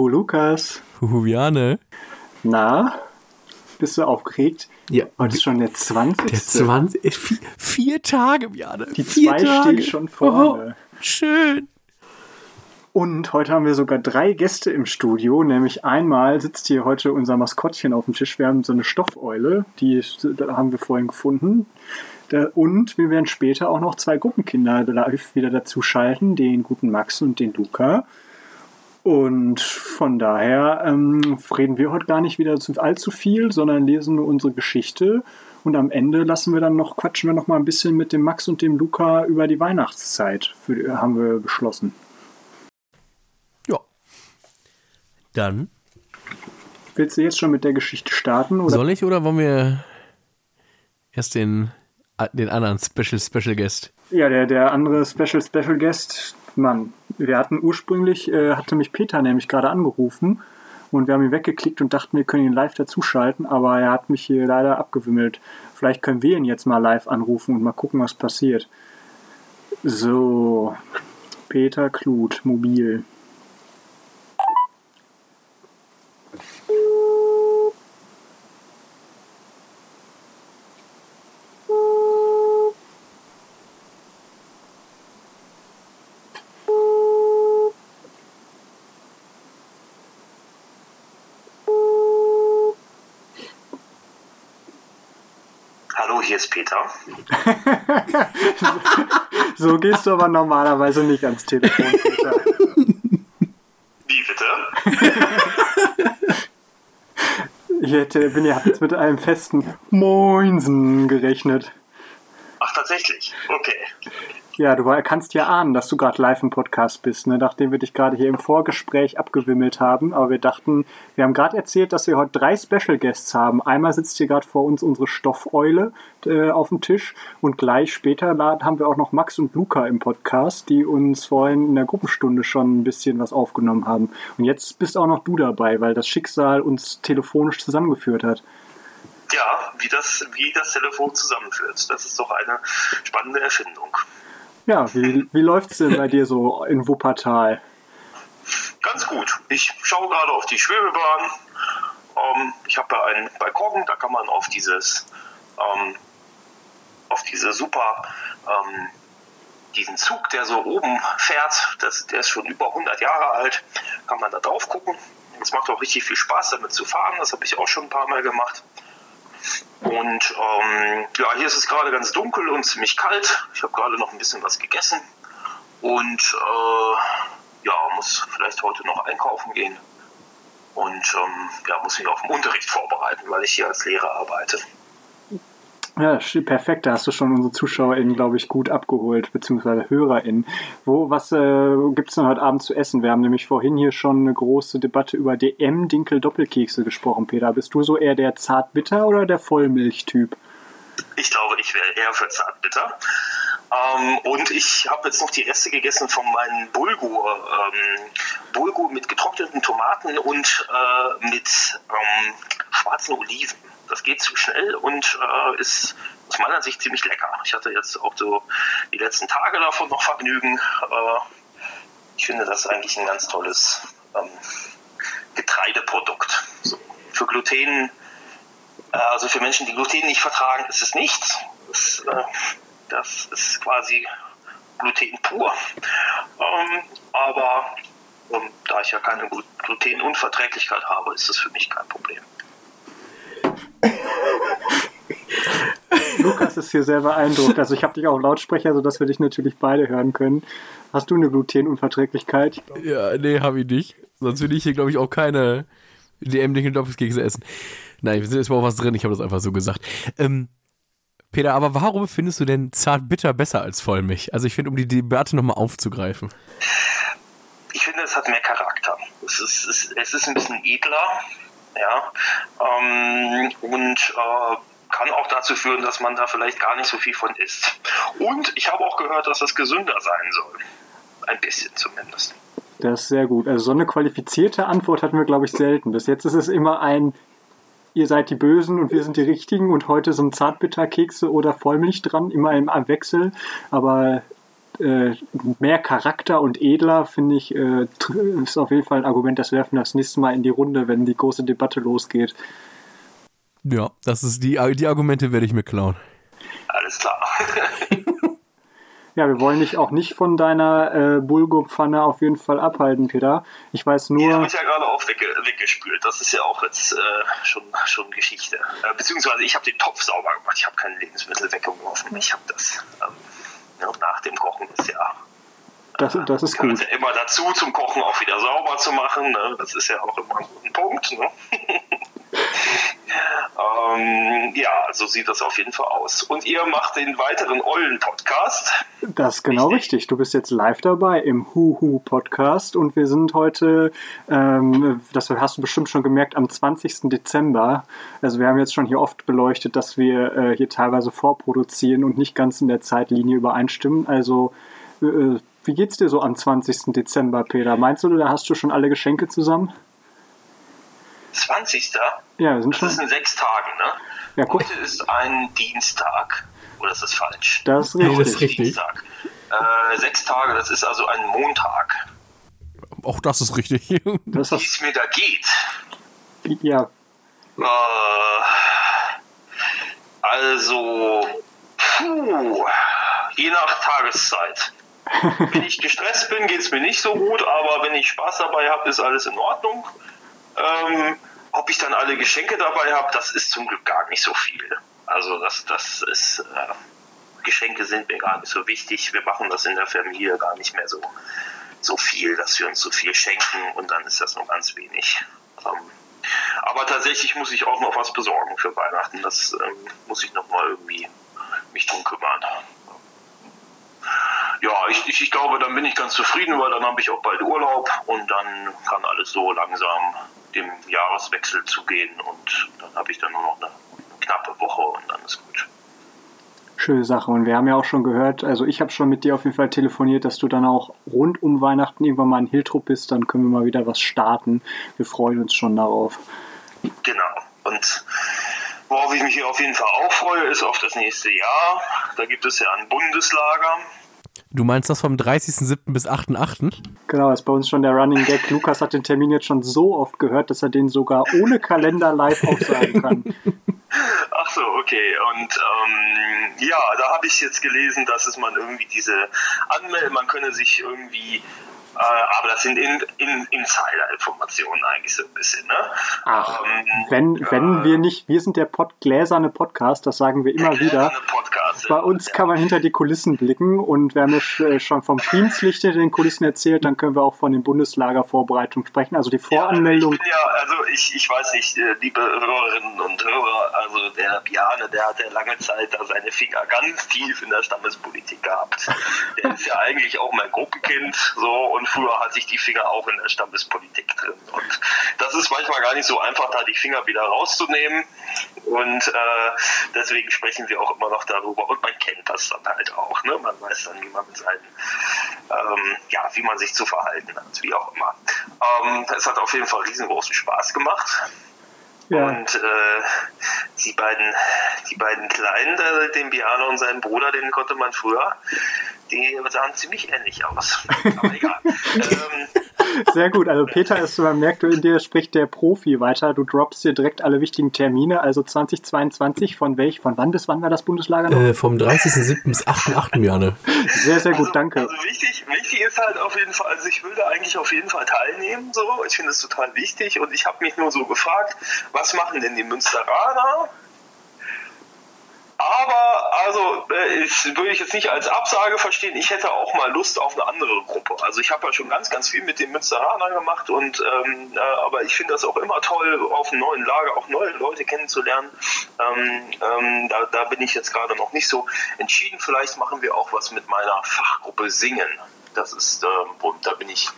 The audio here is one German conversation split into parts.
Huhu Lukas. Huhu Jane. Na, bist du aufgeregt? Ja. Heute ist schon der 20. Der 20. Vier, vier Tage, Jane. Die vier zwei Tage. steht schon vorne. Oh, schön. Und heute haben wir sogar drei Gäste im Studio. Nämlich einmal sitzt hier heute unser Maskottchen auf dem Tisch. Wir haben so eine Stoffeule, die haben wir vorhin gefunden. Und wir werden später auch noch zwei Gruppenkinder live wieder dazu schalten, den guten Max und den Luca. Und von daher ähm, reden wir heute gar nicht wieder zu allzu viel, sondern lesen nur unsere Geschichte. Und am Ende lassen wir dann noch, quatschen wir noch mal ein bisschen mit dem Max und dem Luca über die Weihnachtszeit, für, haben wir beschlossen. Ja. Dann. Willst du jetzt schon mit der Geschichte starten? Oder? Soll ich oder wollen wir erst den, den anderen Special Special Guest? Ja, der, der andere Special Special Guest, Mann, wir hatten ursprünglich, äh, hatte mich Peter nämlich gerade angerufen und wir haben ihn weggeklickt und dachten, wir können ihn live dazuschalten, aber er hat mich hier leider abgewimmelt. Vielleicht können wir ihn jetzt mal live anrufen und mal gucken, was passiert. So, Peter Kluth, mobil. Hallo, hier ist Peter. So gehst du aber normalerweise nicht ans Telefon, Peter. Wie bitte? Ich hätte, bin ja jetzt mit einem festen Moinsen gerechnet. Ach, tatsächlich. Okay. Ja, du kannst ja ahnen, dass du gerade live im Podcast bist, ne? nachdem wir dich gerade hier im Vorgespräch abgewimmelt haben. Aber wir dachten, wir haben gerade erzählt, dass wir heute drei Special Guests haben. Einmal sitzt hier gerade vor uns unsere Stoffeule äh, auf dem Tisch und gleich später haben wir auch noch Max und Luca im Podcast, die uns vorhin in der Gruppenstunde schon ein bisschen was aufgenommen haben. Und jetzt bist auch noch du dabei, weil das Schicksal uns telefonisch zusammengeführt hat. Ja, wie das, wie das Telefon zusammenführt. Das ist doch eine spannende Erfindung. Ja, wie, wie läuft's denn bei dir so in Wuppertal? Ganz gut. Ich schaue gerade auf die Schwebebahn. Ähm, ich habe ja einen Balkon, da kann man auf dieses, ähm, auf diese super, ähm, diesen Zug, der so oben fährt, das, der ist schon über 100 Jahre alt, kann man da drauf gucken. Es macht auch richtig viel Spaß, damit zu fahren. Das habe ich auch schon ein paar Mal gemacht. Und ähm, ja, hier ist es gerade ganz dunkel und ziemlich kalt. Ich habe gerade noch ein bisschen was gegessen und äh, ja, muss vielleicht heute noch einkaufen gehen und ähm, ja, muss mich auf den Unterricht vorbereiten, weil ich hier als Lehrer arbeite. Ja, perfekt. Da hast du schon unsere ZuschauerInnen, glaube ich, gut abgeholt, beziehungsweise HörerInnen. Wo, was äh, gibt's denn heute Abend zu essen? Wir haben nämlich vorhin hier schon eine große Debatte über DM-Dinkel-Doppelkekse gesprochen, Peter. Bist du so eher der Zartbitter oder der Vollmilchtyp? Ich glaube, ich wäre eher für Zartbitter. Ähm, und ich habe jetzt noch die Reste gegessen von meinem Bulgur. Ähm, Bulgur mit getrockneten Tomaten und äh, mit ähm, schwarzen Oliven. Das geht zu schnell und äh, ist aus meiner Sicht ziemlich lecker. Ich hatte jetzt auch so die letzten Tage davon noch Vergnügen. Äh, ich finde das eigentlich ein ganz tolles ähm, Getreideprodukt. So, für Gluten äh, Also für Menschen, die Gluten nicht vertragen, ist es nichts. Das, äh, das ist quasi Gluten pur. Ähm, aber ähm, da ich ja keine Glu- Glutenunverträglichkeit habe, ist das für mich kein Problem. Lukas ist hier sehr beeindruckt. Also ich habe dich auch auf Lautsprecher, sodass wir dich natürlich beide hören können. Hast du eine Glutenunverträglichkeit? Ja, nee, habe ich nicht. Sonst würde ich hier, glaube ich, auch keine DM-Dinkel Doppelkekse essen. Nein, ist mal auch was drin, ich habe das einfach so gesagt. Ähm, Peter, aber warum findest du denn Zartbitter besser als Vollmilch? Also ich finde, um die Debatte nochmal aufzugreifen. Ich finde, es hat mehr Charakter. Es ist, es, es ist ein bisschen edler, ja, ähm, und äh, kann auch dazu führen, dass man da vielleicht gar nicht so viel von isst. Und ich habe auch gehört, dass das gesünder sein soll. Ein bisschen zumindest. Das ist sehr gut. Also so eine qualifizierte Antwort hatten wir, glaube ich, selten. Bis jetzt ist es immer ein, ihr seid die Bösen und wir sind die Richtigen und heute sind Zartbitterkekse oder Vollmilch dran, immer im Wechsel. Aber äh, mehr Charakter und edler, finde ich, äh, ist auf jeden Fall ein Argument, das werfen wir das nächste Mal in die Runde, wenn die große Debatte losgeht. Ja, das ist die, die Argumente werde ich mir klauen. Alles klar. Ja, wir wollen dich auch nicht von deiner äh, Bulgur-Pfanne auf jeden Fall abhalten, Peter. Ich weiß nur. Die habe ich ja gerade auch wegge weggespült. Das ist ja auch jetzt äh, schon, schon Geschichte. Äh, beziehungsweise ich habe den Topf sauber gemacht. Ich habe keine Lebensmittel weggeworfen. Ich habe das ähm, ja, nach dem Kochen ist ja. Das, das ist gut. Ja immer dazu, zum Kochen auch wieder sauber zu machen. Ne? Das ist ja auch immer ein Punkt. Ne? ähm, ja, so sieht das auf jeden Fall aus. Und ihr macht den weiteren Eulen-Podcast. Das ist genau richtig. richtig. Du bist jetzt live dabei im Huhu-Podcast und wir sind heute, ähm, das hast du bestimmt schon gemerkt, am 20. Dezember. Also wir haben jetzt schon hier oft beleuchtet, dass wir äh, hier teilweise vorproduzieren und nicht ganz in der Zeitlinie übereinstimmen. Also äh, wie geht's dir so am 20. Dezember, Peter? Meinst du, da hast du schon alle Geschenke zusammen? 20. Ja, wir sind das schon. ist in sechs Tagen, ne? Ja, guck. Heute ist ein Dienstag. Oder ist das falsch? Das ist richtig. das ist richtig. Dienstag. Äh, sechs Tage, das ist also ein Montag. Auch das ist richtig. Das Wie es mir da geht. ja, Äh, also, puh, je nach Tageszeit. Wenn ich gestresst bin, geht es mir nicht so gut, aber wenn ich Spaß dabei habe, ist alles in Ordnung. Ähm, ob ich dann alle Geschenke dabei habe, das ist zum Glück gar nicht so viel. Also das, das ist, äh, Geschenke sind mir gar nicht so wichtig. Wir machen das in der Familie gar nicht mehr so, so viel, dass wir uns so viel schenken und dann ist das nur ganz wenig. Ähm, aber tatsächlich muss ich auch noch was besorgen für Weihnachten. Das ähm, muss ich noch mal irgendwie mich drum kümmern. Ich, ich, ich glaube, dann bin ich ganz zufrieden, weil dann habe ich auch bald Urlaub und dann kann alles so langsam dem Jahreswechsel zugehen und dann habe ich dann nur noch eine, eine knappe Woche und dann ist gut. schöne Sache. Und wir haben ja auch schon gehört, also ich habe schon mit dir auf jeden Fall telefoniert, dass du dann auch rund um Weihnachten irgendwann mal in Hiltrup bist. Dann können wir mal wieder was starten. Wir freuen uns schon darauf. Genau. Und worauf ich mich hier auf jeden Fall auch freue, ist auf das nächste Jahr. Da gibt es ja ein Bundeslager. Du meinst das vom 30.07. bis 8.08.? Genau, ist bei uns schon der Running Gag. Lukas hat den Termin jetzt schon so oft gehört, dass er den sogar ohne Kalender live aufsagen kann. Ach so, okay. Und ähm, ja, da habe ich jetzt gelesen, dass es man irgendwie diese Anmeldung, man könne sich irgendwie, aber das sind in, in, Insider-Informationen eigentlich so ein bisschen, ne? Ach, Ähm, wenn, wenn wir nicht, wir sind der Pod, gläserne Podcast, das sagen wir immer wieder. Podcast, Bei ja. uns kann man hinter die Kulissen blicken und wir haben ja sch- schon vom Friedenslicht hinter den Kulissen erzählt, dann können wir auch von den Bundeslagervorbereitungen sprechen. Also die Voranmeldung. Ja, ich bin ja, also ich, ich weiß nicht, äh, liebe Hörerinnen und Hörer, also der Biane, der hat ja lange Zeit da seine Finger ganz tief in der Stammespolitik gehabt. Der ist ja eigentlich auch mein Gruppenkind, so, und früher hatte ich die Finger auch in der Stammespolitik drin. Und das ist manchmal gar nicht so einfach, da die Finger wieder rauszunehmen. Und äh, deswegen sprechen wir auch immer noch darüber. Und man kennt das dann halt auch, ne? Man weiß dann, wie man mit seinen ähm, ja, wie man sich zu verhalten hat, wie auch immer. Ähm, es hat auf jeden Fall riesengroßen Spaß gemacht. Ja, Und äh, die beiden, die beiden Kleinen, äh, den Biano und seinen Bruder, den konnte man früher, die sahen ziemlich ähnlich aus. Aber egal. ähm, sehr gut. Also Peter ist, man merkt, in dir spricht der Profi weiter. Du droppst dir direkt alle wichtigen Termine. Also 2022, von welch, von wann bis wann war das Bundeslager noch? Äh, vom 30.07. bis 8.08. Jane. Sehr, sehr gut, also, danke. Also wichtig, wichtig ist halt auf jeden Fall, also ich will da eigentlich auf jeden Fall teilnehmen, so. Ich finde es total wichtig und ich habe mich nur so gefragt, was machen denn die Münsteraner? Aber, also, äh, würde ich jetzt nicht als Absage verstehen, ich hätte auch mal Lust auf eine andere Gruppe. Also ich habe ja schon ganz, ganz viel mit den Münsteranern gemacht und ähm, äh, aber ich finde das auch immer toll, auf einem neuen Lager auch neue Leute kennenzulernen. Ähm, ähm, da, da bin ich jetzt gerade noch nicht so entschieden. Vielleicht machen wir auch was mit meiner Fachgruppe Singen. Das ist, ähm, da bin ich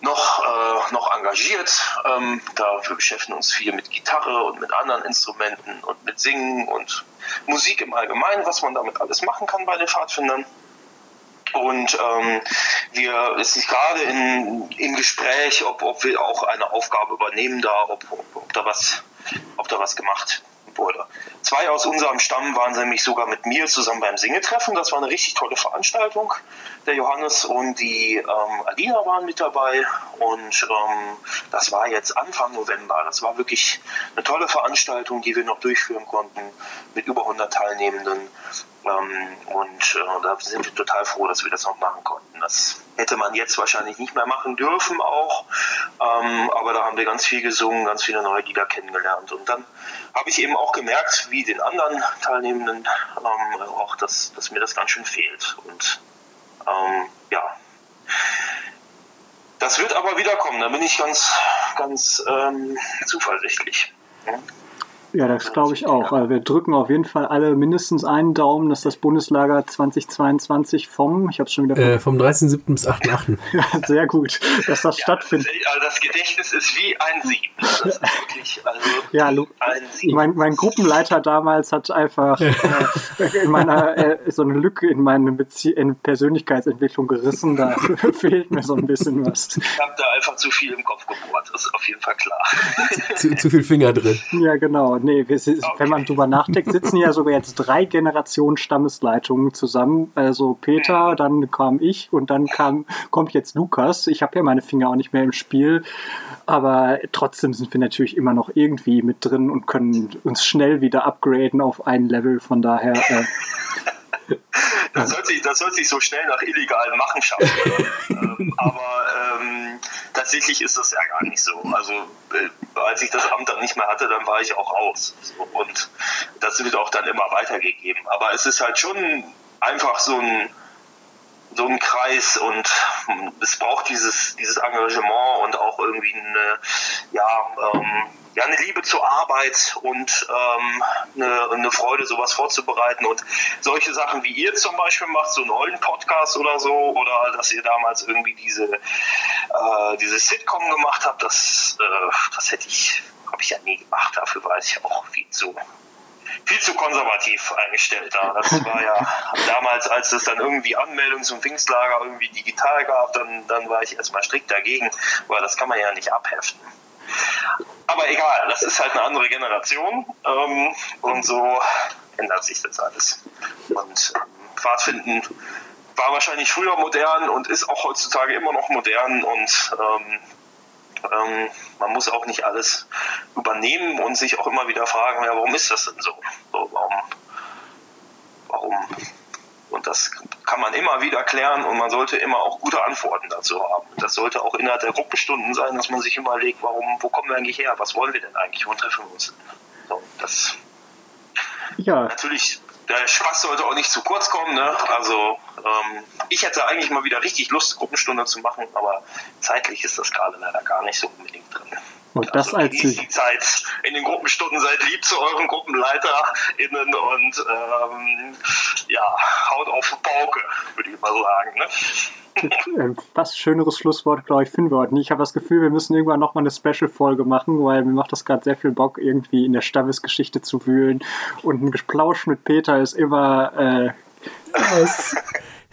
noch, äh, noch engagiert. Ähm, da wir beschäftigen uns viel mit Gitarre und mit anderen Instrumenten und mit Singen und Musik im Allgemeinen, was man damit alles machen kann bei den Pfadfindern. Und ähm, wir ist gerade in, im Gespräch, ob, ob wir auch eine Aufgabe übernehmen da, ob, ob, ob da was, ob da was gemacht wurde. Zwei aus unserem Stamm waren nämlich sogar mit mir zusammen beim Singetreffen. Das war eine richtig tolle Veranstaltung. Der Johannes und die ähm, Alina waren mit dabei. Und ähm, das war jetzt Anfang November. Das war wirklich eine tolle Veranstaltung, die wir noch durchführen konnten mit über 100 Teilnehmenden. Ähm, und äh, da sind wir total froh, dass wir das noch machen konnten. Das hätte man jetzt wahrscheinlich nicht mehr machen dürfen auch. Ähm, aber da haben wir ganz viel gesungen, ganz viele neue Lieder kennengelernt. Und dann habe ich eben auch gemerkt, wie den anderen Teilnehmenden, ähm, auch, dass, dass mir das ganz schön fehlt. Und ähm, ja, das wird aber wiederkommen. Da bin ich ganz, ganz ähm, zuversichtlich. Ja. Das glaube ich auch. Also wir drücken auf jeden Fall alle mindestens einen Daumen, dass das Bundeslager 2022 vom, ich habe es schon wieder äh, vom 13.7. bis 8.8. ja, sehr gut, dass das ja, stattfindet. Das, also das Gedächtnis ist wie ein Sieb. Das ist wirklich, also ja, ein Sieb. Mein, mein Gruppenleiter damals hat einfach äh, in meiner äh, so eine Lücke in meine Bezie in Persönlichkeitsentwicklung gerissen. Da fehlt mir so ein bisschen was. Ich habe da einfach zu viel im Kopf gebohrt, das ist auf jeden Fall klar. zu, zu viel Finger drin. Ja, genau nee, wir, okay. wenn man drüber nachdenkt, sitzen ja sogar jetzt drei Generationen Stammesleitungen zusammen. Also Peter, dann kam ich und dann kam, kommt jetzt Lukas. Ich habe ja meine Finger auch nicht mehr im Spiel, aber trotzdem sind wir natürlich immer noch irgendwie mit drin und können uns schnell wieder upgraden auf ein Level. Von daher. Äh, das, hört sich, das hört sich so schnell nach illegalen Machenschaften an. ähm, aber ähm, tatsächlich ist das ja gar nicht so. Also äh, als ich das Amt dann nicht mehr hatte, dann war ich auch raus. So, und das wird auch dann immer weitergegeben. Aber es ist halt schon einfach so ein so ein Kreis und es braucht dieses, dieses Engagement und auch irgendwie eine, ja, ähm, ja, eine Liebe zur Arbeit und ähm, eine, eine Freude, sowas vorzubereiten. Und solche Sachen, wie ihr zum Beispiel macht, so einen ollen Podcast oder so, oder dass ihr damals irgendwie diese, äh, diese Sitcom gemacht habt, das, äh, das hätte ich, habe ich ja nie gemacht. Dafür war ich auch viel zu viel zu konservativ eingestellt da. Das war ja damals, als es dann irgendwie Anmeldung zum Pfingstlager irgendwie digital gab, dann, dann war ich erstmal strikt dagegen, weil das kann man ja nicht abheften. Aber egal, das ist halt eine andere Generation ähm, und so ändert sich das alles. Und ähm, Pfadfinden war wahrscheinlich früher modern und ist auch heutzutage immer noch modern und ähm, ähm, man muss auch nicht alles übernehmen und sich auch immer wieder fragen, ja, warum ist das denn so? so warum, warum? Und das kann man immer wieder klären und man sollte immer auch gute Antworten dazu haben. Das sollte auch innerhalb der Gruppenstunden sein, dass man sich überlegt, warum, wo kommen wir eigentlich her? Was wollen wir denn eigentlich? Wo treffen wir uns? So, das ja. natürlich der Spaß sollte auch nicht zu kurz kommen. Ne? Also ähm, ich hätte eigentlich mal wieder richtig Lust, Gruppenstunde zu machen, aber zeitlich ist das gerade leider gar nicht so unbedingt drin. Und das also als die Zeit in den Gruppenstunden seid lieb zu euren GruppenleiterInnen und ähm, ja, haut auf Pauke, würde ich mal sagen. Ne? Was schöneres Schlusswort, glaube ich, finden wir heute nicht. Ich habe das Gefühl, wir müssen irgendwann nochmal eine Special-Folge machen, weil mir macht das gerade sehr viel Bock, irgendwie in der Stammesgeschichte zu wühlen. Und ein Geplausch mit Peter ist immer. Äh, es,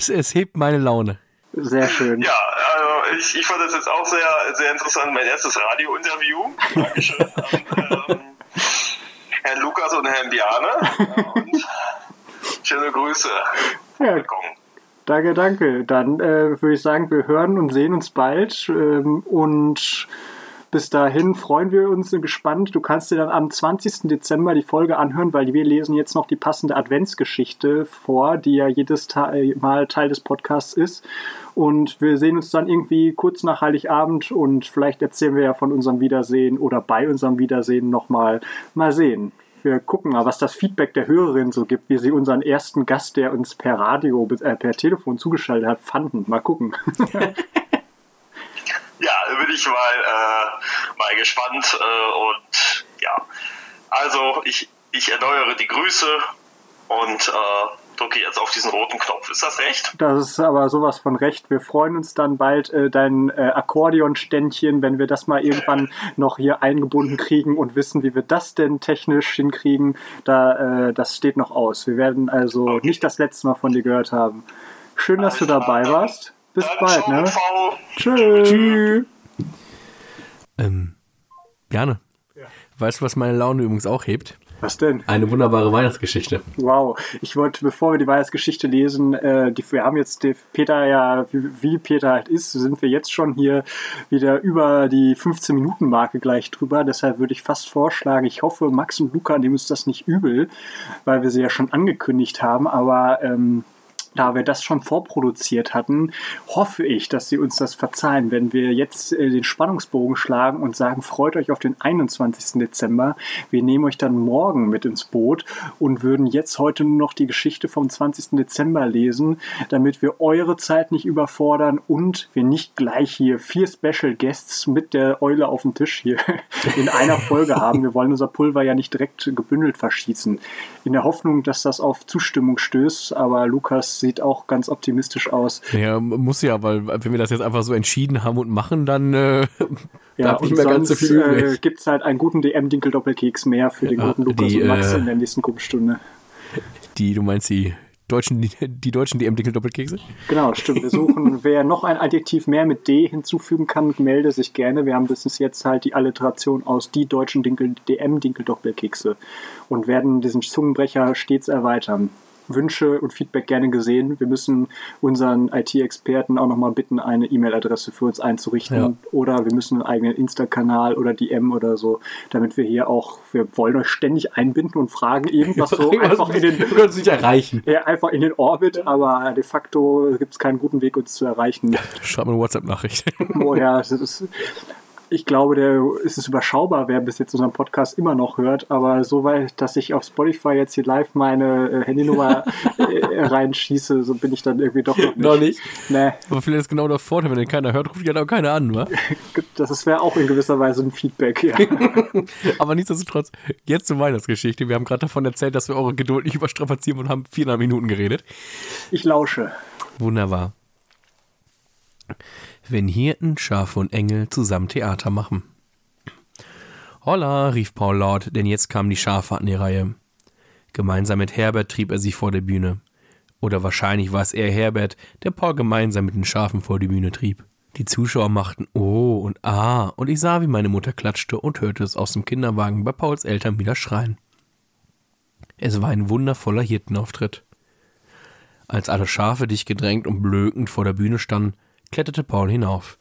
es, hebt meine Laune. Sehr schön. Ja, ich, ich fand das jetzt auch sehr, sehr interessant. Mein erstes Radio-Interview. Dankeschön an ähm, Herrn Lukas und Herrn Biane. Und schöne Grüße. Ja. Willkommen. Danke, danke. Dann äh, würde ich sagen, wir hören und sehen uns bald. Ähm, und bis dahin freuen wir uns gespannt. Du kannst dir dann am 20. Dezember die Folge anhören, weil wir lesen jetzt noch die passende Adventsgeschichte vor, die ja jedes Mal Teil des Podcasts ist. Und wir sehen uns dann irgendwie kurz nach Heiligabend und vielleicht erzählen wir ja von unserem Wiedersehen oder bei unserem Wiedersehen nochmal. Mal sehen wir gucken mal, was das Feedback der Hörerin so gibt, wie sie unseren ersten Gast, der uns per Radio, äh, per Telefon zugeschaltet hat, fanden. Mal gucken. ja, da bin ich mal, äh, mal gespannt. Äh, und ja, also ich, ich erneuere die Grüße und äh, drücke jetzt auf diesen roten Knopf. Ist das recht? Das ist aber sowas von recht. Wir freuen uns dann bald äh, dein äh, Akkordeonständchen, wenn wir das mal irgendwann noch hier eingebunden kriegen und wissen, wie wir das denn technisch hinkriegen. Da, äh, das steht noch aus. Wir werden also okay. nicht das letzte Mal von dir gehört haben. Schön, dass Alles du dabei warst. Bis bald, ne? Tschüss. Tschüss. Ähm, gerne. Ja. Weißt du, was meine Laune übrigens auch hebt? Was denn? Eine wunderbare Weihnachtsgeschichte. Wow. Ich wollte, bevor wir die Weihnachtsgeschichte lesen, äh, die, wir haben jetzt die Peter ja, wie, wie Peter halt ist, sind wir jetzt schon hier wieder über die 15-Minuten-Marke gleich drüber. Deshalb würde ich fast vorschlagen, ich hoffe, Max und Luca nehmen uns das nicht übel, weil wir sie ja schon angekündigt haben, aber ähm, da wir das schon vorproduziert hatten, hoffe ich, dass Sie uns das verzeihen, wenn wir jetzt äh, den Spannungsbogen schlagen und sagen, freut euch auf den 21. Dezember. Wir nehmen euch dann morgen mit ins Boot und würden jetzt heute nur noch die Geschichte vom 20. Dezember lesen, damit wir eure Zeit nicht überfordern und wir nicht gleich hier vier Special Guests mit der Eule auf dem Tisch hier in einer Folge haben. Wir wollen unser Pulver ja nicht direkt gebündelt verschießen. In der Hoffnung, dass das auf Zustimmung stößt, aber Lukas sieht auch ganz optimistisch aus. Ja, muss ja, weil wenn wir das jetzt einfach so entschieden haben und machen, dann äh, ja, nicht mehr ganz so viel äh, gibt es halt einen guten DM-Dinkel-Doppelkeks mehr für den ja, guten Lukas die, und Max äh, in der nächsten Gruppenstunde. Die, du meinst die deutschen, die, die deutschen DM-Dinkel-Doppelkekse? Genau, stimmt. Wir suchen, wer noch ein Adjektiv mehr mit D hinzufügen kann, melde sich gerne. Wir haben bis jetzt halt die Alliteration aus die deutschen DM-Dinkel-Doppelkekse und werden diesen Zungenbrecher stets erweitern. Wünsche und Feedback gerne gesehen. Wir müssen unseren IT-Experten auch nochmal bitten, eine E-Mail-Adresse für uns einzurichten. Ja. Oder wir müssen einen eigenen Insta-Kanal oder DM oder so, damit wir hier auch, wir wollen euch ständig einbinden und fragen irgendwas so einfach in den. Wir nicht erreichen. Ja, einfach in den Orbit, aber de facto gibt es keinen guten Weg, uns zu erreichen. Schreib mir eine WhatsApp-Nachricht. Oh ja, das ist ich glaube, der ist es überschaubar, wer bis jetzt unseren Podcast immer noch hört, aber so weit, dass ich auf Spotify jetzt hier live meine äh, Handynummer äh, reinschieße, so bin ich dann irgendwie doch noch nicht. Noch nicht? Nee. Aber vielleicht ist genau der Vorteil, wenn den keiner hört, ruft ja auch keiner an, wa? Das wäre auch in gewisser Weise ein Feedback, ja. aber nichtsdestotrotz, jetzt zur Weihnachtsgeschichte. Wir haben gerade davon erzählt, dass wir eure Geduld nicht überstrapazieren und haben 400 Minuten geredet. Ich lausche. Wunderbar wenn Hirten, Schafe und Engel zusammen Theater machen. Holla, rief Paul laut, denn jetzt kamen die Schafe an die Reihe. Gemeinsam mit Herbert trieb er sich vor der Bühne. Oder wahrscheinlich war es eher Herbert, der Paul gemeinsam mit den Schafen vor die Bühne trieb. Die Zuschauer machten Oh und Ah, und ich sah, wie meine Mutter klatschte und hörte es aus dem Kinderwagen bei Pauls Eltern wieder schreien. Es war ein wundervoller Hirtenauftritt. Als alle Schafe dicht gedrängt und blökend vor der Bühne standen, kletterte Paul hinauf.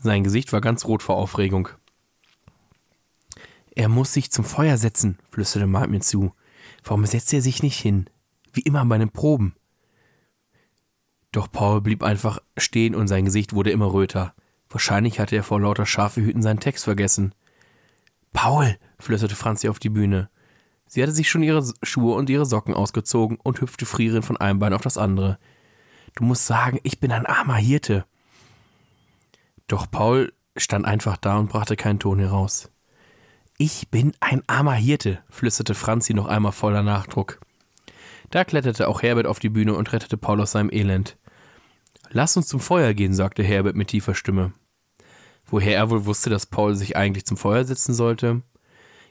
Sein Gesicht war ganz rot vor Aufregung. Er muss sich zum Feuer setzen, flüsterte Mark mir zu. Warum setzt er sich nicht hin? Wie immer bei den Proben. Doch Paul blieb einfach stehen und sein Gesicht wurde immer röter. Wahrscheinlich hatte er vor lauter Schafehüten seinen Text vergessen. Paul, flüsterte Franzi auf die Bühne. Sie hatte sich schon ihre Schuhe und ihre Socken ausgezogen und hüpfte frierend von einem Bein auf das andere. Du musst sagen, ich bin ein armer Hirte. Doch Paul stand einfach da und brachte keinen Ton heraus. Ich bin ein armer Hirte, flüsterte Franzi noch einmal voller Nachdruck. Da kletterte auch Herbert auf die Bühne und rettete Paul aus seinem Elend. Lass uns zum Feuer gehen, sagte Herbert mit tiefer Stimme. Woher er wohl wusste, dass Paul sich eigentlich zum Feuer setzen sollte?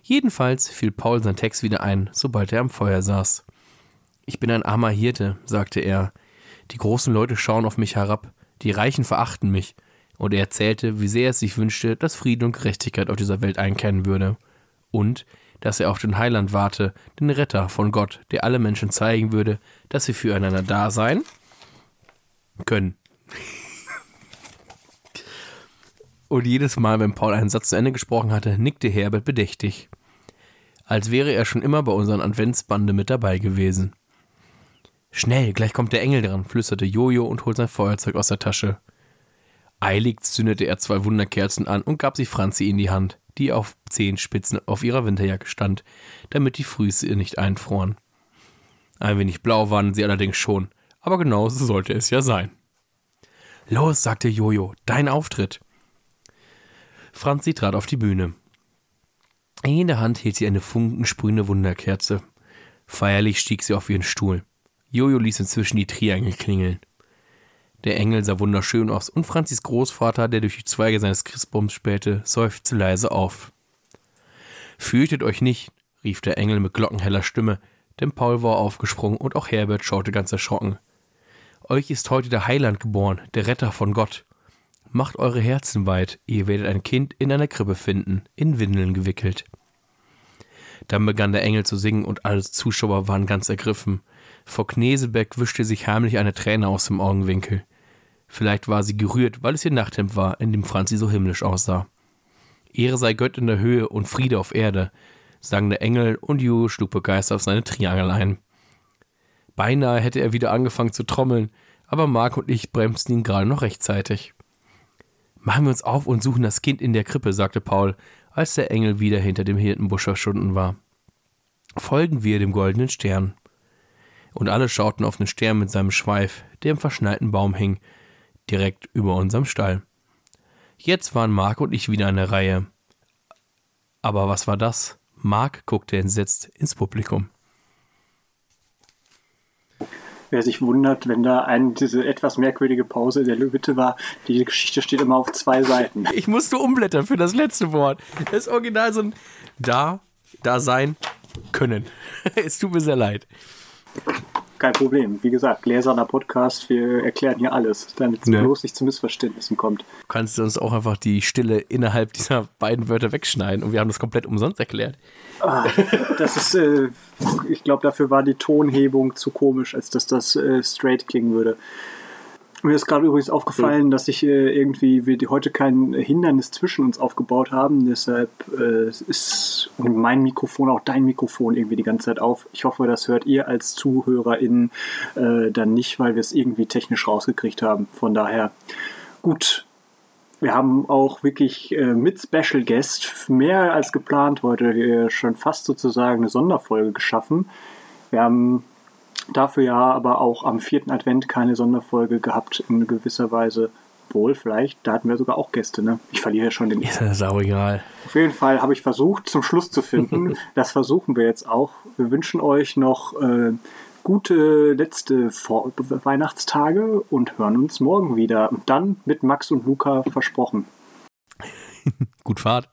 Jedenfalls fiel Paul sein Text wieder ein, sobald er am Feuer saß. Ich bin ein armer Hirte, sagte er, die großen Leute schauen auf mich herab, die Reichen verachten mich. Und er erzählte, wie sehr er sich wünschte, dass Frieden und Gerechtigkeit auf dieser Welt einkehren würde. Und dass er auf den Heiland warte, den Retter von Gott, der alle Menschen zeigen würde, dass sie füreinander da sein können. Und jedes Mal, wenn Paul einen Satz zu Ende gesprochen hatte, nickte Herbert bedächtig. Als wäre er schon immer bei unseren Adventsbande mit dabei gewesen. Schnell, gleich kommt der Engel dran, flüsterte Jojo und holt sein Feuerzeug aus der Tasche. Eilig zündete er zwei Wunderkerzen an und gab sie Franzi in die Hand, die auf Zehenspitzen auf ihrer Winterjacke stand, damit die Früße ihr nicht einfroren. Ein wenig blau waren sie allerdings schon, aber genau so sollte es ja sein. Los, sagte Jojo, dein Auftritt. Franzi trat auf die Bühne. In der Hand hielt sie eine funkensprühende Wunderkerze. Feierlich stieg sie auf ihren Stuhl. Jojo ließ inzwischen die Triangel klingeln. Der Engel sah wunderschön aus und Franzis Großvater, der durch die Zweige seines Christbaums spähte, seufzte leise auf. Fürchtet euch nicht, rief der Engel mit glockenheller Stimme, denn Paul war aufgesprungen und auch Herbert schaute ganz erschrocken. Euch ist heute der Heiland geboren, der Retter von Gott. Macht eure Herzen weit, ihr werdet ein Kind in einer Krippe finden, in Windeln gewickelt. Dann begann der Engel zu singen und alle Zuschauer waren ganz ergriffen. Frau Knesebeck wischte sich heimlich eine Träne aus dem Augenwinkel. Vielleicht war sie gerührt, weil es ihr Nachthemd war, in dem Franzi so himmlisch aussah. Ehre sei Gott in der Höhe und Friede auf Erde, sang der Engel und Ju schlug begeistert auf seine Triangel ein. Beinahe hätte er wieder angefangen zu trommeln, aber Mark und ich bremsten ihn gerade noch rechtzeitig. Machen wir uns auf und suchen das Kind in der Krippe, sagte Paul, als der Engel wieder hinter dem Hirtenbusch verschwunden war. Folgen wir dem goldenen Stern. Und alle schauten auf den Stern mit seinem Schweif, der im verschneiten Baum hing, direkt über unserem Stall. Jetzt waren Mark und ich wieder an der Reihe. Aber was war das? Mark guckte entsetzt ins Publikum. Wer sich wundert, wenn da ein, diese etwas merkwürdige Pause in der Lübitte war, die Geschichte steht immer auf zwei Seiten. Ich musste umblättern für das letzte Wort. Das ist original so ein da, da sein, können. es tut mir sehr leid. Kein Problem. Wie gesagt, gläserner Podcast, wir erklären hier alles, damit es Ja. bloß nicht zu Missverständnissen kommt. Du kannst uns auch einfach die Stille innerhalb dieser beiden Wörter wegschneiden und wir haben das komplett umsonst erklärt. Das ist, äh, ich glaube, dafür war die Tonhebung zu komisch, als dass das äh, straight klingen würde. Mir ist gerade übrigens aufgefallen, dass ich äh, irgendwie wir die heute kein Hindernis zwischen uns aufgebaut haben. Deshalb äh, ist mein Mikrofon auch dein Mikrofon irgendwie die ganze Zeit auf. Ich hoffe, das hört ihr als ZuhörerInnen äh, dann nicht, weil wir es irgendwie technisch rausgekriegt haben. Von daher gut. Wir haben auch wirklich äh, mit Special Guest mehr als geplant heute äh, schon fast sozusagen eine Sonderfolge geschaffen. Wir haben dafür ja aber auch am vierten Advent keine Sonderfolge gehabt in gewisser Weise. Wohl, vielleicht. Da hatten wir sogar auch Gäste, ne? Ich verliere schon den. Ist das auch egal. Auf jeden Fall habe ich versucht, zum Schluss zu finden. Das versuchen wir jetzt auch. Wir wünschen euch noch äh, gute letzte Vor Weihnachtstage und hören uns morgen wieder. Und dann mit Max und Luca versprochen. Gut Fahrt.